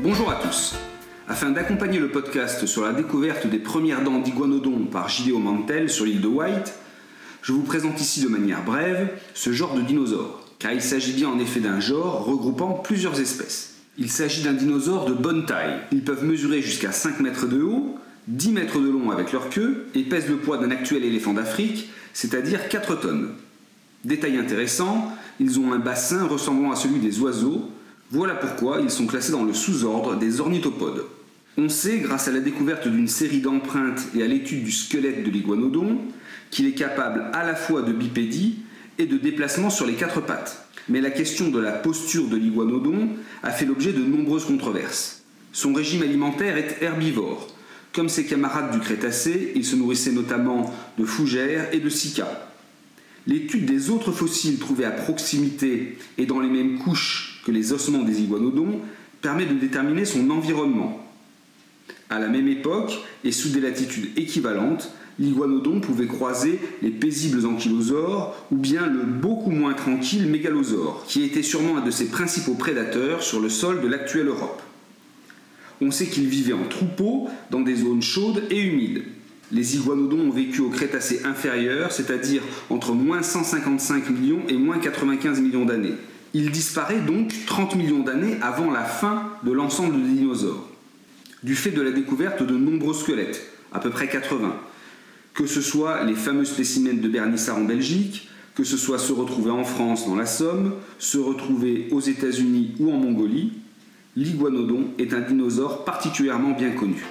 Bonjour à tous. Afin d'accompagner le podcast sur la découverte des premières dents d'iguanodon par Gideon Mantel sur l'île de White, je vous présente ici de manière brève ce genre de dinosaure, car il s'agit bien en effet d'un genre regroupant plusieurs espèces. Il s'agit d'un dinosaure de bonne taille. Ils peuvent mesurer jusqu'à 5 mètres de haut, 10 mètres de long avec leur queue et pèsent le poids d'un actuel éléphant d'Afrique, c'est-à-dire 4 tonnes. Détail intéressant, ils ont un bassin ressemblant à celui des oiseaux, voilà pourquoi ils sont classés dans le sous-ordre des ornithopodes. On sait, grâce à la découverte d'une série d'empreintes et à l'étude du squelette de l'iguanodon, qu'il est capable à la fois de bipédie et de déplacement sur les quatre pattes. Mais la question de la posture de l'iguanodon a fait l'objet de nombreuses controverses. Son régime alimentaire est herbivore. Comme ses camarades du Crétacé, il se nourrissait notamment de fougères et de cycas. L'étude des autres fossiles trouvés à proximité et dans les mêmes couches que les ossements des iguanodons permet de déterminer son environnement. À la même époque, et sous des latitudes équivalentes, l'iguanodon pouvait croiser les paisibles ankylosaures ou bien le beaucoup moins tranquille mégalosaure, qui était sûrement un de ses principaux prédateurs sur le sol de l'actuelle Europe. On sait qu'il vivait en troupeau dans des zones chaudes et humides. Les iguanodons ont vécu au Crétacé inférieur, c'est-à-dire entre moins 155 millions et moins 95 millions d'années. Il disparaît donc 30 millions d'années avant la fin de l'ensemble des dinosaures. Du fait de la découverte de nombreux squelettes, à peu près 80, que ce soit les fameux spécimens de Bernissart en Belgique, que ce soit se retrouver en France dans la Somme, se retrouver aux États-Unis ou en Mongolie, l'iguanodon est un dinosaure particulièrement bien connu.